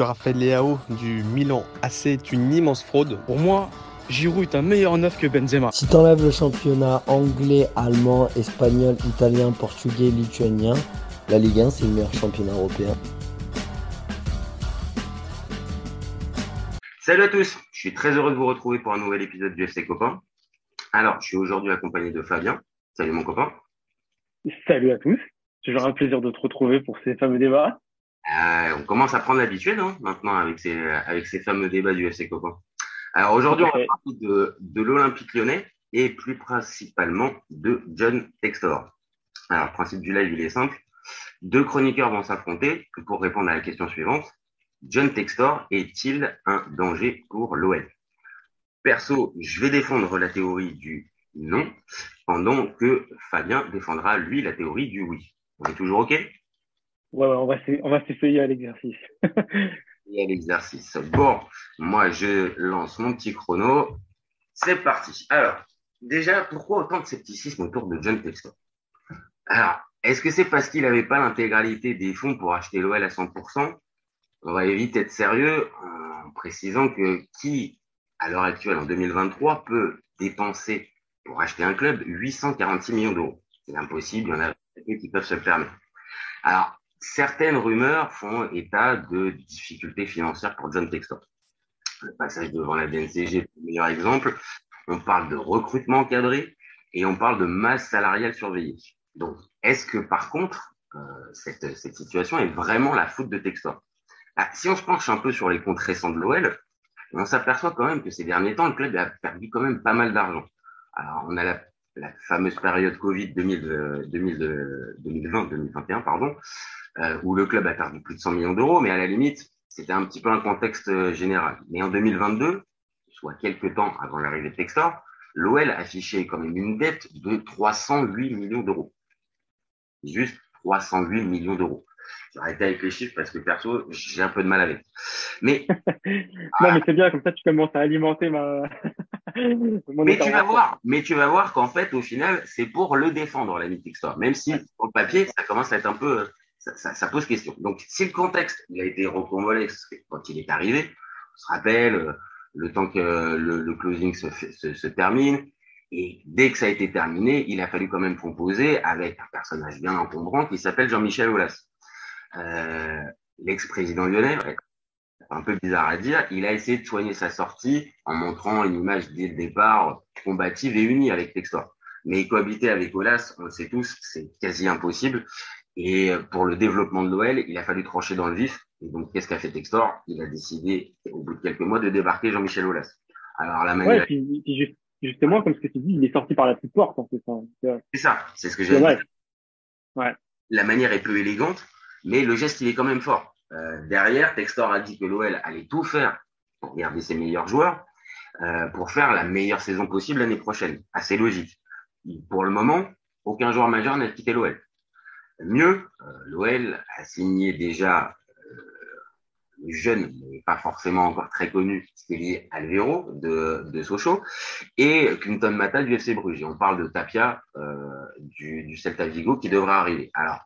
Raphaël Leao du Milan AC est une immense fraude. Pour moi, Giroud est un meilleur neuf que Benzema. Si t'enlèves le championnat anglais, allemand, espagnol, italien, portugais, lituanien, la Ligue 1 c'est le meilleur championnat européen. Salut à tous, je suis très heureux de vous retrouver pour un nouvel épisode du FC Copain. Alors, je suis aujourd'hui accompagné de Fabien. Salut mon copain. Salut à tous, toujours un plaisir de te retrouver pour ces fameux débats. Euh, on commence à prendre l'habitude hein, maintenant avec ces, avec ces fameux débats du FC Copain. Alors aujourd'hui, on va parler de, de l'Olympique lyonnais et plus principalement de John Textor. Alors, le principe du live, il est simple. Deux chroniqueurs vont s'affronter pour répondre à la question suivante. John Textor est-il un danger pour l'OL Perso, je vais défendre la théorie du non, pendant que Fabien défendra, lui, la théorie du oui. On est toujours OK? Ouais, on va, s'essayer à l'exercice. À l'exercice. Bon, moi, je lance mon petit chrono. C'est parti. Alors, déjà, pourquoi autant de scepticisme autour de John Textor Alors, est-ce que c'est parce qu'il n'avait pas l'intégralité des fonds pour acheter l'OL à 100% On va éviter être sérieux en précisant que qui, à l'heure actuelle, en 2023, peut dépenser pour acheter un club 846 millions d'euros? C'est impossible, il y en a qui peuvent se le permettre. Alors, certaines rumeurs font état de difficultés financières pour John Textor. Le passage devant la DNCG est le meilleur exemple. On parle de recrutement encadré et on parle de masse salariale surveillée. Donc, est-ce que par contre, euh, cette, situation est vraiment la faute de Textor ah, Si on se penche un peu sur les comptes récents de l'OL, on s'aperçoit quand même que ces derniers temps, le club a perdu quand même pas mal d'argent. Alors, on a la, la fameuse période Covid 2020-2021, pardon, euh, où le club a perdu plus de 100 millions d'euros, mais à la limite, c'était un petit peu un contexte euh, général. Mais en 2022, soit quelques temps avant l'arrivée de Textor, l'OL affichait quand même une dette de 308 millions d'euros. Juste 308 millions d'euros. J'ai arrêté avec les chiffres parce que perso, j'ai un peu de mal avec. Mais non, mais c'est bien comme ça, tu commences à alimenter ma. mais tu vas voir, mais tu vas voir qu'en fait, au final, c'est pour le défendre l'ami Textor. Même si sur le papier, ça commence à être un peu ça, ça, ça, pose question. Donc, si le contexte il a été reconvolé quand il est arrivé, on se rappelle euh, le temps que le, le closing se, se, se, termine, et dès que ça a été terminé, il a fallu quand même composer avec un personnage bien encombrant qui s'appelle Jean-Michel Aulas. Euh, L'ex-président lyonnais, un peu bizarre à dire, il a essayé de soigner sa sortie en montrant une image dès le départ combative et unie avec Textor. Mais cohabiter avec Olas, on le sait tous, c'est quasi impossible. Et pour le développement de l'OL, il a fallu trancher dans le vif. Et donc, qu'est-ce qu'a fait Textor? Il a décidé, au bout de quelques mois, de débarquer Jean-Michel Aulas. Alors, la manière... Ouais, puis, puis justement, comme ce que tu dis, il est sorti par la petite porte, en fait. C'est ça, c'est ce que j'ai dit. Ouais. La manière est peu élégante, mais le geste, il est quand même fort. Euh, derrière, Textor a dit que l'OL allait tout faire pour garder ses meilleurs joueurs, euh, pour faire la meilleure saison possible l'année prochaine. Assez logique. Pour le moment, aucun joueur majeur n'a quitté l'OL. Mieux, euh, l'OL a signé déjà euh, le jeune, mais pas forcément encore très connu, Stélie Alvero de, de Sochaux, et Clinton Mata du FC Bruges. on parle de Tapia euh, du, du Celta Vigo qui devra arriver. Alors,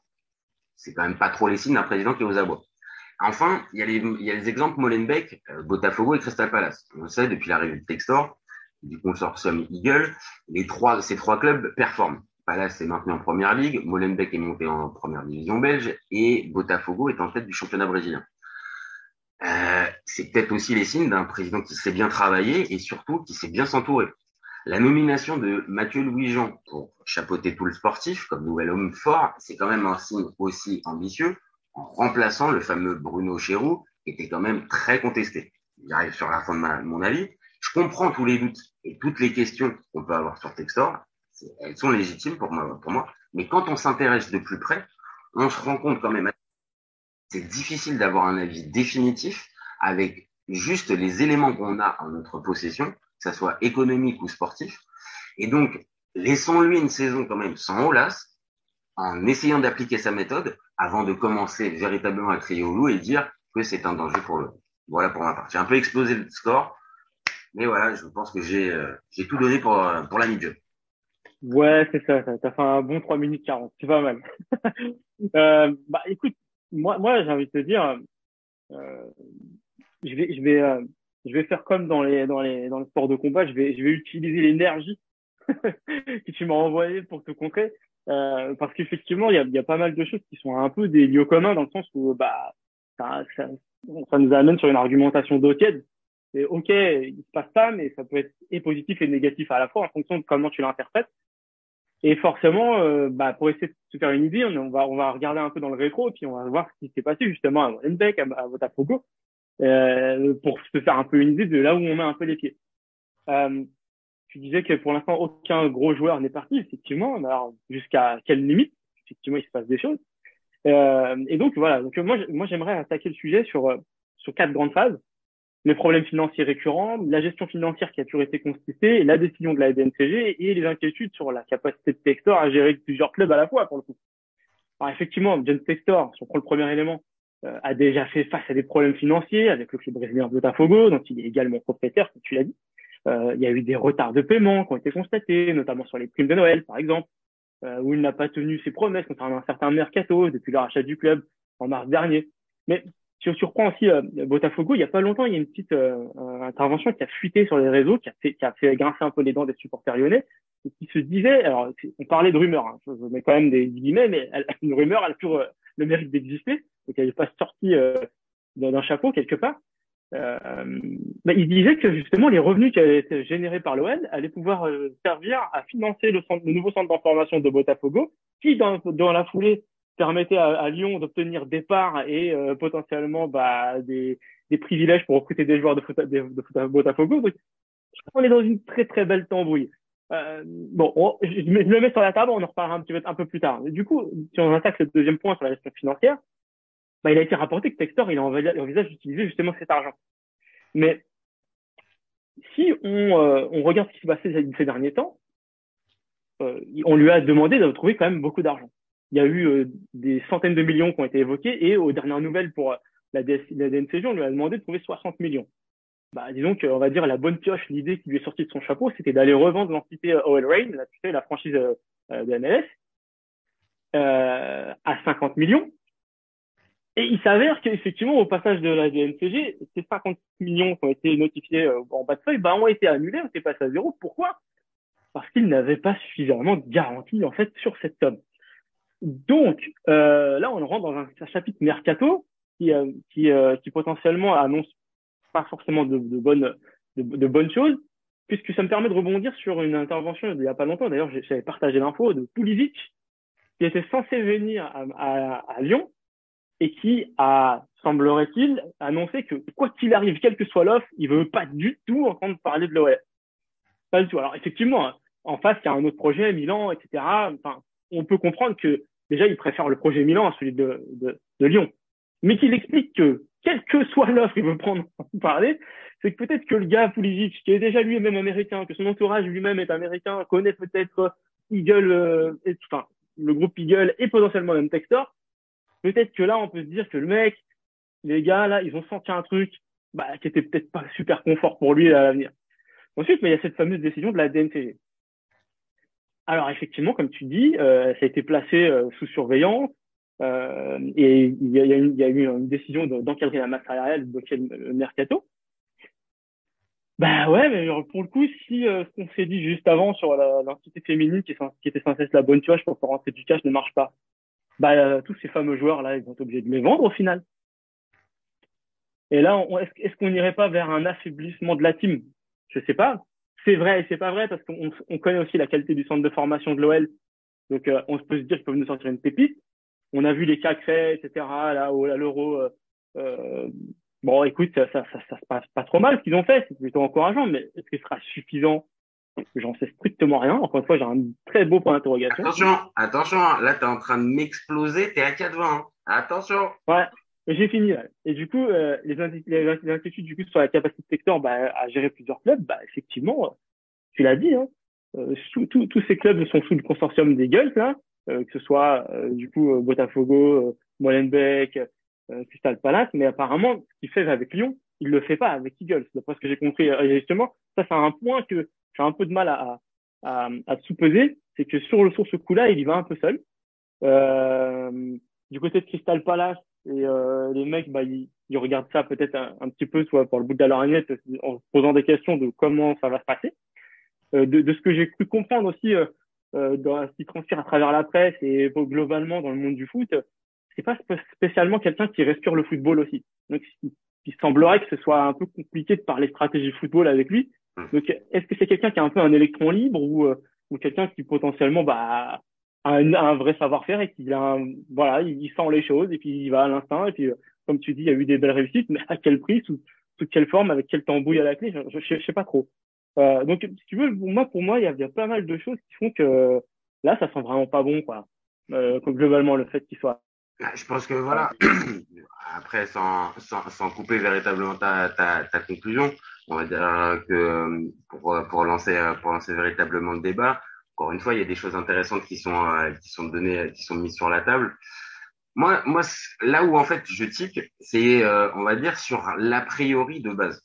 c'est quand même pas trop les signes d'un président qui est aux abois. Enfin, il y a les, exemples Molenbeek, Botafogo et Crystal Palace. On sait, depuis l'arrivée de Textor, du consortium Eagle, les trois, ces trois clubs performent. Palace est maintenu en première ligue, Molenbeek est monté en première division belge et Botafogo est en tête du championnat brésilien. Euh, c'est peut-être aussi les signes d'un président qui sait bien travailler et surtout qui sait bien s'entourer. La nomination de Mathieu Louis-Jean pour chapeauter tout le sportif comme nouvel homme fort, c'est quand même un signe aussi ambitieux en remplaçant le fameux Bruno Chéroux qui était quand même très contesté. J'arrive sur la fin de mon avis. Je comprends tous les doutes et toutes les questions qu'on peut avoir sur Textor elles sont légitimes pour moi, pour moi. Mais quand on s'intéresse de plus près, on se rend compte quand même c'est difficile d'avoir un avis définitif avec juste les éléments qu'on a en notre possession, que ce soit économique ou sportif. Et donc, laissons-lui une saison quand même sans Olas, en essayant d'appliquer sa méthode avant de commencer véritablement à crier au loup et dire que c'est un danger pour le. Voilà pour ma part. J'ai un peu explosé le score, mais voilà, je pense que j'ai euh, tout donné pour, euh, pour la mid Ouais, c'est ça. T'as fait un bon 3 minutes 40. C'est pas mal. euh, bah, écoute, moi, moi, j'ai envie de te dire, je vais, je vais, je vais faire comme dans les, dans les, dans le sport de combat. Je vais, je vais utiliser l'énergie que tu m'as envoyé pour te contrer. Euh, parce qu'effectivement, il y a, y a, pas mal de choses qui sont un peu des lieux communs dans le sens où bah, ça, ça, ça nous amène sur une argumentation d'eau C'est OK, il se passe ça, mais ça peut être et positif et négatif à la fois en fonction de comment tu l'interprètes. Et forcément, euh, bah, pour essayer de se faire une idée, on va, on va regarder un peu dans le rétro puis on va voir ce qui s'est passé justement à Molenbeek, à, à Botafogo, euh, pour se faire un peu une idée de là où on met un peu les pieds. Euh, tu disais que pour l'instant, aucun gros joueur n'est parti, effectivement. Alors, jusqu'à quelle limite? Effectivement, il se passe des choses. Euh, et donc, voilà. Donc, moi, moi j'aimerais attaquer le sujet sur, euh, sur quatre grandes phases. Les problèmes financiers récurrents, la gestion financière qui a toujours été constatée, la décision de la DNCG et les inquiétudes sur la capacité de Textor à gérer plusieurs clubs à la fois, pour le coup. Alors, effectivement, John Textor, si on prend le premier élément, euh, a déjà fait face à des problèmes financiers avec le club brésilien Botafogo, dont il est également propriétaire, comme tu l'as dit. Euh, il y a eu des retards de paiement qui ont été constatés, notamment sur les primes de Noël, par exemple, euh, où il n'a pas tenu ses promesses concernant un certain mercato depuis le rachat du club en mars dernier. Mais si on surprend aussi euh, Botafogo, il n'y a pas longtemps, il y a une petite euh, intervention qui a fuité sur les réseaux, qui a fait, qui a fait grincer un peu les dents des supporters lyonnais, et qui se disait, alors on parlait de rumeurs, hein, je mets quand même des guillemets, mais une rumeur, elle a toujours le mérite d'exister, donc elle n'est pas sortie d'un chapeau quelque part. Euh, bah, il disait que justement les revenus qui avaient été générés par l'OL allaient pouvoir euh, servir à financer le, centre, le nouveau centre d'information de Botafogo, qui dans, dans la foulée permettait à, à Lyon d'obtenir des parts et euh, potentiellement bah, des, des, privilèges pour recruter des joueurs de, foot, de, de Botafogo. Donc, qu'on est dans une très très belle tambouille. Euh, bon, je, je, le mets sur la table, on en reparlera un petit peu un peu plus tard. du coup, si on attaque le deuxième point sur la gestion financière, bah, il a été rapporté que Textor il envisage d'utiliser justement cet argent. Mais si on, euh, on regarde ce qui s'est passé ces, derniers temps, euh, on lui a demandé de trouver quand même beaucoup d'argent. Il y a eu euh, des centaines de millions qui ont été évoqués et aux dernières nouvelles pour la, DS, la DNCG, on lui a demandé de trouver 60 millions. Bah, disons qu'on va dire la bonne pioche, l'idée qui lui est sortie de son chapeau, c'était d'aller revendre l'entité OL Rain, la, tu sais, la franchise de MLS, à 50 millions et il s'avère qu'effectivement, au passage de la DNCG, ces 50 millions qui ont été notifiés euh, en bas de feuille, bah, ont été annulés, on s'est passé à zéro. Pourquoi? Parce qu'ils n'avaient pas suffisamment de garantie, en fait, sur cette somme. Donc, euh, là, on rentre dans un, chapitre mercato qui, euh, qui, euh, qui potentiellement annonce pas forcément de, de bonnes, de, de, bonnes choses, puisque ça me permet de rebondir sur une intervention il y a pas longtemps. D'ailleurs, j'avais partagé l'info de Pulisic, qui était censé venir à, à, à Lyon, et qui a, semblerait-il, annoncé que quoi qu'il arrive, quelle que soit l'offre, il veut pas du tout entendre parler de l'OL. Pas du tout. Alors effectivement, en face, il y a un autre projet, Milan, etc. Enfin, on peut comprendre que déjà, il préfère le projet Milan à celui de, Lyon. Mais qu'il explique que, quelle que soit l'offre il veut prendre parler, c'est que peut-être que le gars Pulisic, qui est déjà lui-même américain, que son entourage lui-même est américain, connaît peut-être Eagle, euh, enfin, le groupe Eagle et potentiellement même Textor, peut-être que là, on peut se dire que le mec, les gars, là, ils ont senti un truc bah, qui était peut-être pas super confort pour lui à l'avenir. Ensuite, mais il y a cette fameuse décision de la DNCG. Alors effectivement, comme tu dis, euh, ça a été placé euh, sous surveillance euh, et il y, y a eu une décision d'encadrer la masse salariale, de bloquer le mercato. Bah ouais, mais pour le coup, si euh, ce qu'on s'est dit juste avant sur l'entité féminine qui, était censée être la bonne pioche pour faire rentrer du cash ne marche pas, bah, euh, tous ces fameux joueurs-là, ils vont être obligés de les vendre au final. Et là, est-ce qu'on n'irait pas vers un affaiblissement de la team? Je sais pas. C'est vrai et c'est pas vrai parce qu'on on connaît aussi la qualité du centre de formation de l'OL. Donc, euh, on peut se dire qu'ils peuvent nous sortir une pépite. On a vu les cas créés, etc. Là, à l'euro. Euh, euh, bon, écoute, ça, ça, ça, ça, se passe pas trop mal ce qu'ils ont fait. C'est plutôt encourageant, mais est-ce que ce sera suffisant? J'en sais strictement rien. Encore une fois, j'ai un très beau point d'interrogation. Attention, attention, là, tu es en train de m'exploser, tu es à 4 Hein. Attention. Ouais, j'ai fini. Là. Et du coup, euh, les, inquiétudes du coup sur la capacité de secteur bah, à gérer plusieurs clubs, bah, effectivement, euh, tu l'as dit, hein, euh, tous ces clubs sont sous le consortium des Gulls, là, euh, que ce soit euh, du coup Botafogo, Molenbeek, Crystal Palace, mais apparemment, ce qu'il fait avec Lyon, il le fait pas avec Eagles, d'après ce que j'ai compris. Et justement, ça, c'est un point que j'ai un peu de mal à, à, à sous-peser, c'est que sur, le, sur ce coup-là, il y va un peu seul. Euh, du côté de Crystal Palace, et euh, les mecs, bah, ils, qui regardent ça peut-être un, petit peu soit pour le bout de la lorgnette en se posant des questions de comment ça va se passer. Euh, de, de, ce que j'ai pu comprendre aussi euh, euh, dans ce qui transpire à travers la presse et globalement dans le monde du foot, c'est pas spécialement quelqu'un qui respire le football aussi. Donc, il semblerait que ce soit un peu compliqué de parler stratégie football avec lui. Donc, est-ce que c'est quelqu'un qui a un peu un électron libre ou, euh, ou quelqu'un qui potentiellement bah, un, un vrai savoir-faire et qui a voilà, il, sent les choses et puis il va à l'instinct et puis euh, comme tu dis, il y a eu des belles réussites, mais à quel prix, sous, sous quelle forme, avec quel tambouille à la clé, je, je, sais pas trop. Euh, donc, si tu veux, pour moi, pour moi, il y a, y a, pas mal de choses qui font que là, ça sent vraiment pas bon, quoi. Euh, globalement, le fait qu'il soit ah, je pense que voilà, après, sans, sans, sans couper véritablement ta, ta, ta, conclusion, on va dire que pour, pour, lancer, pour lancer véritablement le débat, une fois, il y a des choses intéressantes qui sont, qui sont données, qui sont mises sur la table. Moi, moi, là où en fait je tique, c'est, euh, on va dire, sur l'a priori de base.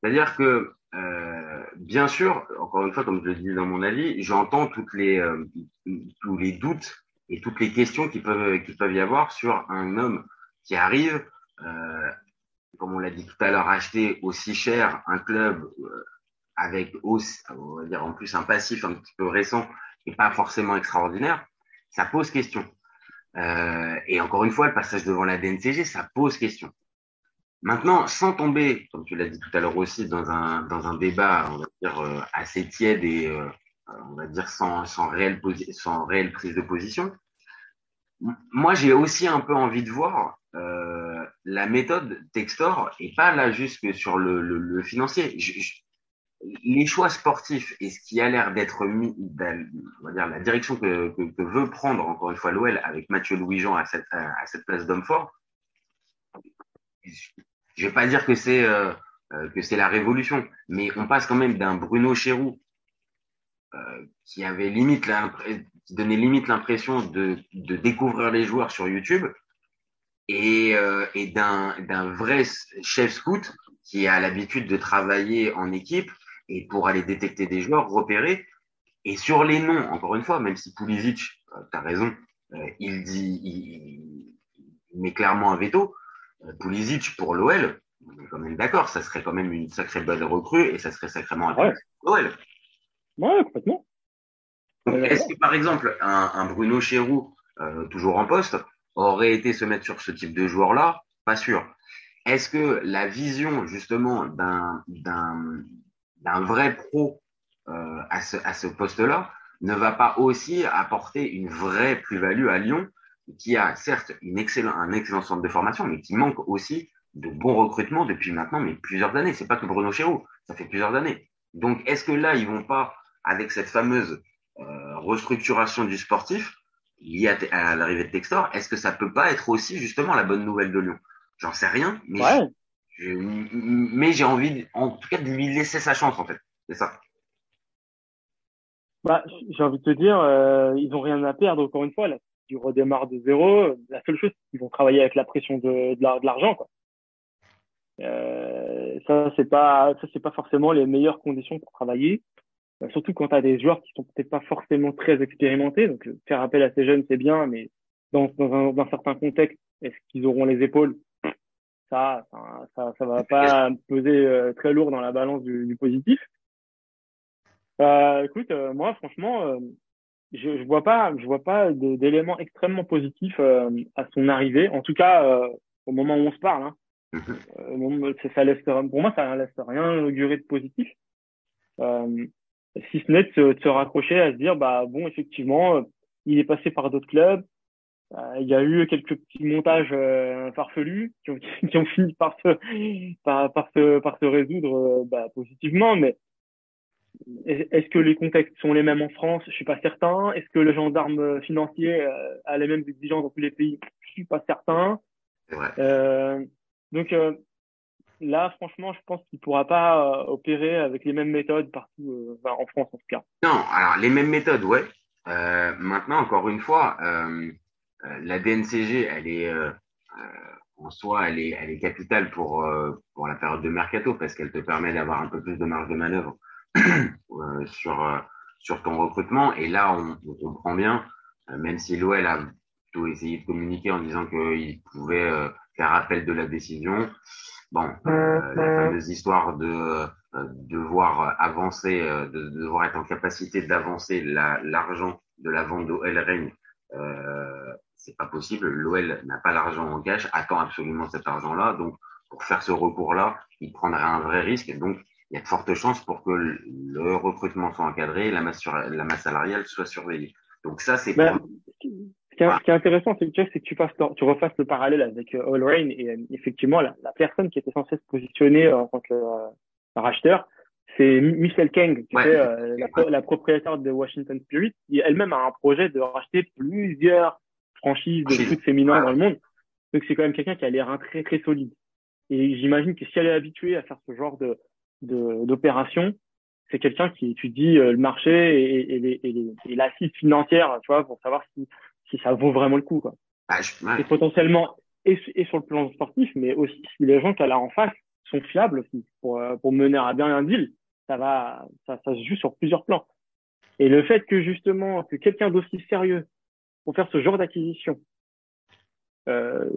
C'est-à-dire que, euh, bien sûr, encore une fois, comme je le dis dans mon avis, j'entends toutes les, euh, tous les doutes et toutes les questions qui peuvent, qui peuvent y avoir sur un homme qui arrive, euh, comme on l'a dit tout à l'heure, acheter aussi cher un club euh, avec aussi, on va dire en plus un passif un petit peu récent et pas forcément extraordinaire, ça pose question. Euh, et encore une fois, le passage devant la DNCG, ça pose question. Maintenant, sans tomber, comme tu l'as dit tout à l'heure aussi, dans un, dans un débat, on va dire, euh, assez tiède et, euh, on va dire, sans, sans, réelle sans réelle prise de position, moi, j'ai aussi un peu envie de voir la méthode Textor et pas là juste que sur le, financier. Les choix sportifs et ce qui a l'air d'être mis, dire la direction que, veut prendre encore une fois l'OL avec Mathieu Louis-Jean à cette, place d'homme fort, je vais pas dire que c'est euh, euh, que c'est la révolution, mais on passe quand même d'un Bruno Chéroux euh, qui avait limite qui donnait limite l'impression de, découvrir les joueurs sur YouTube et, d'un vrai chef scout qui a l'habitude de travailler en équipe et pour aller détecter des joueurs, repérer. Et sur les noms, encore une fois, même si Pulisic, euh, tu as raison, euh, il dit, il, met clairement un veto. Euh, Pulisic pour l'OL, on est quand même d'accord, ça serait quand même une sacrée belle recrue et ça serait sacrément intéressant ouais. l'OL. Ouais, complètement. Est-ce que par exemple un, un Bruno Chéroux, euh, toujours en poste, aurait été se mettre sur ce type de joueur-là? Pas sûr. Est-ce que la vision justement d'un d'un vrai pro euh, à ce, à ce poste-là ne va pas aussi apporter une vraie plus-value à Lyon, qui a certes une excellent, un excellent centre de formation, mais qui manque aussi de bons recrutements depuis maintenant mais plusieurs années. C'est pas que Bruno Chéreau, ça fait plusieurs années. Donc est-ce que là ils vont pas avec cette fameuse euh, restructuration du sportif liée à, à l'arrivée de Textor, est-ce que ça peut pas être aussi justement la bonne nouvelle de Lyon? J'en sais rien, mais ouais mais j'ai envie, en tout cas, de lui laisser sa chance, en fait. C'est ça. Bah, j'ai envie de te dire, euh, ils ont rien à perdre. Encore une fois, là, ils redémarrent de zéro. La seule chose, qu'ils vont travailler avec la pression de, de l'argent, quoi. Euh, ça, c'est pas, ça, c'est pas forcément les meilleures conditions pour travailler. Euh, surtout quand tu as des joueurs qui sont peut-être pas forcément très expérimentés. Donc, faire appel à ces jeunes, c'est bien, mais dans, dans un certain contexte, est-ce qu'ils auront les épaules ça, ça, ça va pas peser euh, très lourd dans la balance du, du positif. Euh, écoute, euh, moi, franchement, euh, je, je vois pas, je vois pas d'éléments extrêmement positifs à son arrivée. En tout cas, au moment où on se parle, hein. Mhm. ça laisse, pour moi, ça laisse rien augurer de positif. si ce n'est de se, de se raccrocher à se dire, bah bon, effectivement, il est passé par d'autres clubs, il y a eu quelques petits montages euh, farfelus qui ont, qui ont fini par se, par, par se, par se résoudre euh, bah, positivement, mais est-ce que les contextes sont les mêmes en France? Je suis pas certain. Est-ce que le gendarme financier a les mêmes exigences dans tous les pays? Je suis pas certain. Euh, donc là, franchement, je pense qu'il pourra pas opérer avec les mêmes méthodes partout bah, en France en tout cas. Non, alors les mêmes méthodes, ouais. maintenant, encore une fois, euh, euh, la DNCG, elle est euh, euh, en soi, elle est, elle est capitale pour pour la période de mercato parce qu'elle te permet d'avoir un peu plus de marge de manœuvre sur sur ton recrutement. Et là, on, on comprend bien, même si l'OL a plutôt essayé de communiquer en disant qu'il pouvait faire appel de la décision. Bon, euh, la fameuse histoire de euh, devoir avancer, euh, de, devoir être en capacité d'avancer l'argent de la vente d'OL Reigne, euh, c'est pas possible. L'OL n'a pas l'argent en cash, attend absolument cet argent-là. Donc, pour faire ce recours-là, il prendrait un vrai risque. Donc, il y a de fortes chances pour que le recrutement soit encadré, la masse, sur, la masse salariale soit surveillée. Donc ça, c'est. Ben, ce, qui est, intéressant, c'est que, tu, fasses, tu refasses le parallèle avec euh, All Rain et euh, effectivement, la, la, personne qui était censée se positionner en tant que euh, racheteur, c'est Michelle Kang, qui est la, la, propriétaire de Washington Spirit, qui elle-même a un projet de racheter plusieurs franchises de foot féminin dans le monde. Donc c'est quand même quelqu'un qui a l'air très très solide. Et j'imagine que si elle est habituée à faire ce genre de d'opération, c'est quelqu'un qui étudie euh, le marché et, et, et, et l'assise financière, tu vois, pour savoir si, si ça vaut vraiment le coup. Quoi. Ah, et potentiellement, et, et, sur le plan sportif, mais aussi si les gens qu'elle a en face sont fiables aussi pour, euh, pour mener à bien un deal, ça va, ça, ça se joue sur plusieurs plans. Et le fait que justement, que quelqu'un d'aussi sérieux pour faire ce genre d'acquisition euh,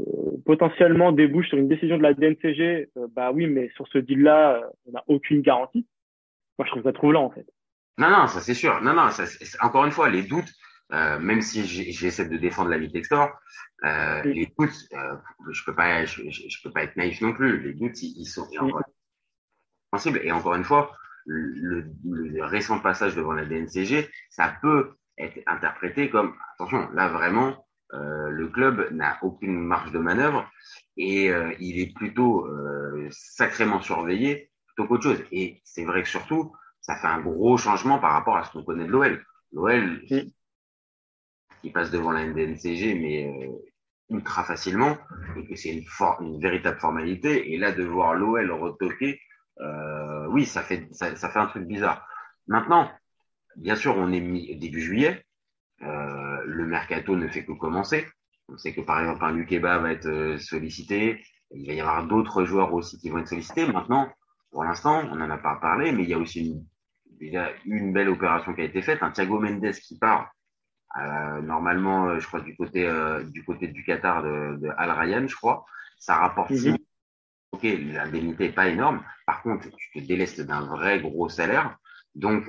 potentiellement débouche sur une décision de la DNCG, euh, bah oui, mais sur ce deal-là, euh, on n'a aucune garantie. Moi, je trouve ça troublant, en fait. Non, non, ça c'est sûr. Non, non, ça, encore une fois, les doutes, même si j'essaie de défendre la vie euh, les doutes, je peux pas, je, je, peux pas être naïf non plus. Les doutes, ils, sont sensibles. Et encore une fois, le, le, récent passage devant la DNCG, ça peut être interprété comme attention, là vraiment, euh, le club n'a aucune marge de manœuvre et euh, il est plutôt euh, sacrément surveillé plutôt qu'autre chose. Et c'est vrai que surtout, ça fait un gros changement par rapport à ce qu'on connaît de l'OL. L'OL, qui passe devant la NDNCG, mais ultra facilement, et que c'est une, une, véritable formalité. Et là, de voir l'OL retoquer, oui, ça fait, ça, ça, fait un truc bizarre. Maintenant, bien sûr, on est début juillet. Euh, le mercato ne fait que commencer. On sait que par exemple un Lukeba va être euh, sollicité. Il va y avoir d'autres joueurs aussi qui vont être sollicités. Maintenant, pour l'instant, on n'en a pas parlé, mais il y a aussi une, déjà une belle opération qui a été faite. Un Thiago Mendes qui part euh, normalement, je crois du côté du côté du Qatar de, de, Al Rayyan, je crois. Ça rapporte. Mhm. Ok, l'indemnité est pas énorme. Par contre, tu te délestes d'un vrai gros salaire. Donc,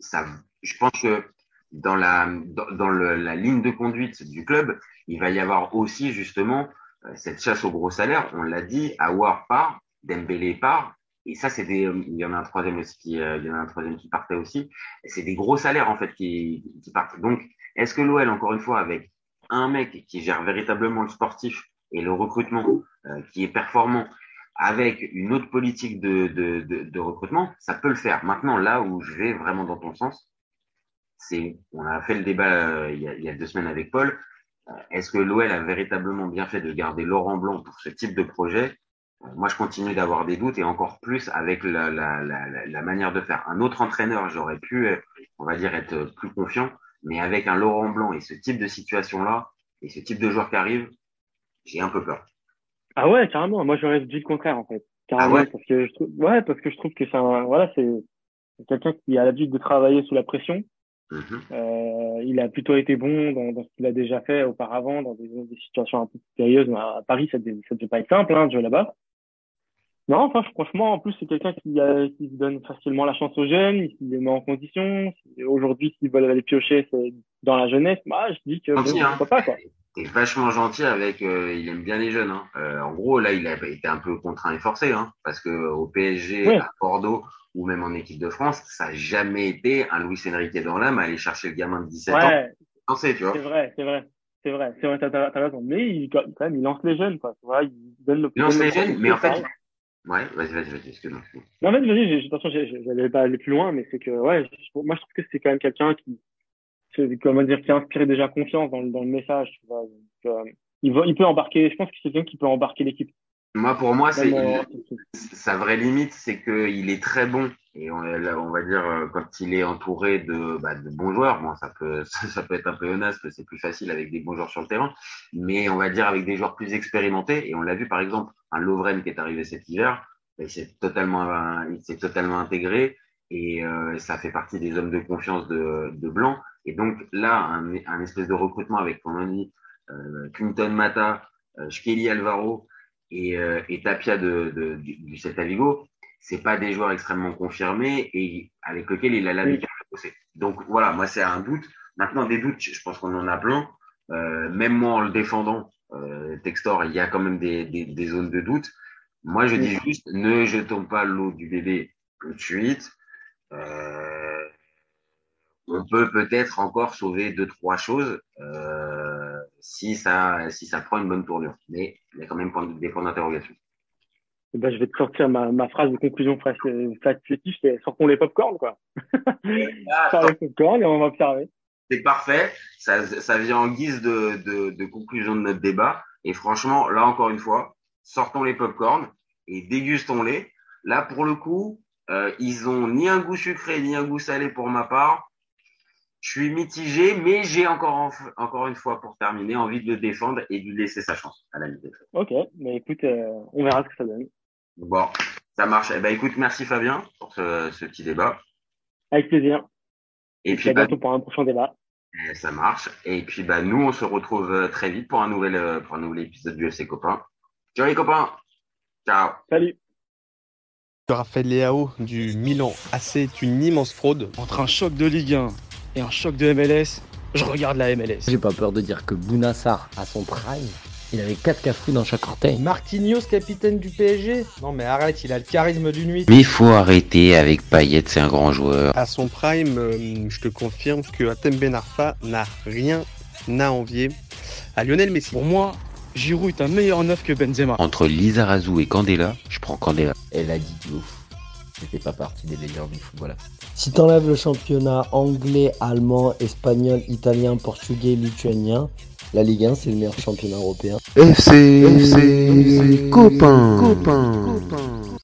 je pense que dans la dans, la ligne de conduite du club, il va y avoir aussi justement euh, cette chasse au gros salaire. On l'a dit, Awar part, Dembélé part, et ça des il y en a un troisième aussi qui euh, il y en a un troisième qui partait aussi. C'est des gros salaires en fait qui qui partent. Donc est-ce que l'OL encore une fois avec un mec qui gère véritablement le sportif et le recrutement euh, qui est performant avec une autre politique de, de, de, de recrutement, ça peut le faire. Maintenant, là où je vais vraiment dans ton sens, c'est, on a fait le débat euh, il, y a, il, y a, deux semaines avec Paul. Euh, est-ce que l'OL a véritablement bien fait de garder Laurent Blanc pour ce type de projet? Euh, Moi, je continue d'avoir des doutes et encore plus avec la, la, la, la, manière de faire. Un autre entraîneur, j'aurais pu, on va dire, être plus confiant, mais avec un Laurent Blanc et ce type de situation-là et ce type de joueur qui arrive, j'ai un peu peur. Ah ouais, carrément. Moi, j'aurais dit le contraire en fait. Carrément, ah ouais parce que je trouve, ouais, parce que je trouve que c'est un, voilà, c'est quelqu'un qui a l'habitude de travailler sous la pression Mhm. Euh, il a plutôt été bon dans, dans ce qu'il a déjà fait auparavant, dans des, des situations un peu sérieuses. À Paris, ça ne devait pas être simple, hein, de jouer là-bas. Non, enfin, franchement, en plus, c'est quelqu'un qui, euh, qui donne facilement la chance aux jeunes, qui les met en condition. Aujourd'hui, s'ils veulent aller piocher c'est dans la jeunesse, bah, je dis que gentil, hein. pas, quoi. Il est vachement gentil avec, euh, il aime bien les jeunes. Hein. Euh, en gros, là, il a été un peu contraint et forcé, hein, parce que au PSG, à Bordeaux, ou même en équipe de France, ça n'a jamais été un Luis Enrique dans l'âme à aller chercher le gamin de 17 ouais. ans. C'est vrai, c'est vrai. C'est vrai, c'est vrai, t'as, raison. Mais il, quand même, il lance les jeunes, quoi. Tu vois, il donne le. Il lance les jeunes, mais en fait. Ouais, vas-y, vas-y, vas-y, excuse-moi. Non, vas-y, vas-y, attention, j'allais pas aller plus loin, mais c'est que, ouais, moi, je trouve que c'est quand même quelqu'un qui, comment dire, qui a inspiré déjà confiance dans, dans le message, tu vois. Donc, euh, il, va, il peut embarquer, je pense que c'est quelqu'un qui peut embarquer l'équipe. Moi, pour moi, c'est sa vraie limite, c'est qu'il est très bon. Et on, on, va dire euh, quand il est entouré de, bah, de bons joueurs, bon, ça peut ça peut être un peu honnête, que c'est plus facile avec des bons joueurs sur le terrain. Mais on va dire avec des joueurs plus expérimentés. Et on l'a vu par exemple, un Lovren qui est arrivé cet hiver, bah, il s'est totalement il s'est totalement intégré et euh, ça fait partie des hommes de confiance de, de Blanc. Et donc là, un, un espèce de recrutement avec, comme on dit, euh, Clinton Mata, euh, Alvaro et, euh, et Tapia de, de, du, du Celta Vigo, c'est pas des joueurs extrêmement confirmés et avec lesquels il a l'habitude de bosser. Donc voilà, moi c'est un doute. Maintenant des doutes, je pense qu'on en a plein. Euh, même moi en le défendant, euh, Textor, il y a quand même des, des, des zones de doute. Moi je dis juste, ne jetons pas l'eau du bébé tout de suite. Euh, on peut peut-être encore sauver deux trois choses euh, si ça si ça prend une bonne tournure. Mais il y a quand même des points d'interrogation. Eh ben, je vais te sortir ma, ma phrase de conclusion fatidique, c'est sortons les popcorn quoi. Sors les popcorn et on va observer. C'est parfait, ça, ça vient en guise de, de, de conclusion de notre débat. Et franchement, là encore une fois, sortons les popcorn et dégustons-les. Là, pour le coup, euh, ils ont ni un goût sucré ni un goût salé pour ma part. Je suis mitigé, mais j'ai encore, encore une fois pour terminer envie de le défendre et de lui laisser sa chance à la limite. Ok, mais écoute, euh, on verra ce que ça donne. Bon, ça marche. Eh ben, écoute, merci Fabien pour ce, ce petit débat. Avec plaisir. Et, puis, à bah, bientôt pour un prochain débat. Eh, ça marche. Et puis, bah, nous, on se retrouve euh, très vite pour un nouvel, euh, pour un nouvel épisode du FC Copain. Ciao les copains. Ciao. Salut. Raphaël Leao du Milan AC est une immense fraude. Entre un choc de Ligue 1 et un choc de MLS, je regarde la MLS. J'ai pas peur de dire que Bounassar a son prime il avait 4 cafous dans chaque orteil. Marquinhos, capitaine du PSG Non mais arrête, il a le charisme d'une nuit. Mais il faut arrêter avec Payet, c'est un grand joueur. À son prime, euh, je te confirme que Atem Ben Arfa n'a rien à envier à Lionel Messi. Pour moi, Giroud est un meilleur neuf que Benzema. Entre Lizarazu et Candela, je prends Candela. Elle a dit ouf. C'était pas partie des meilleurs du football. Si t'enlèves le championnat anglais, allemand, espagnol, italien, portugais, lituanien, la Ligue 1, c'est le meilleur championnat européen. FC, FC, copain. copain. copain.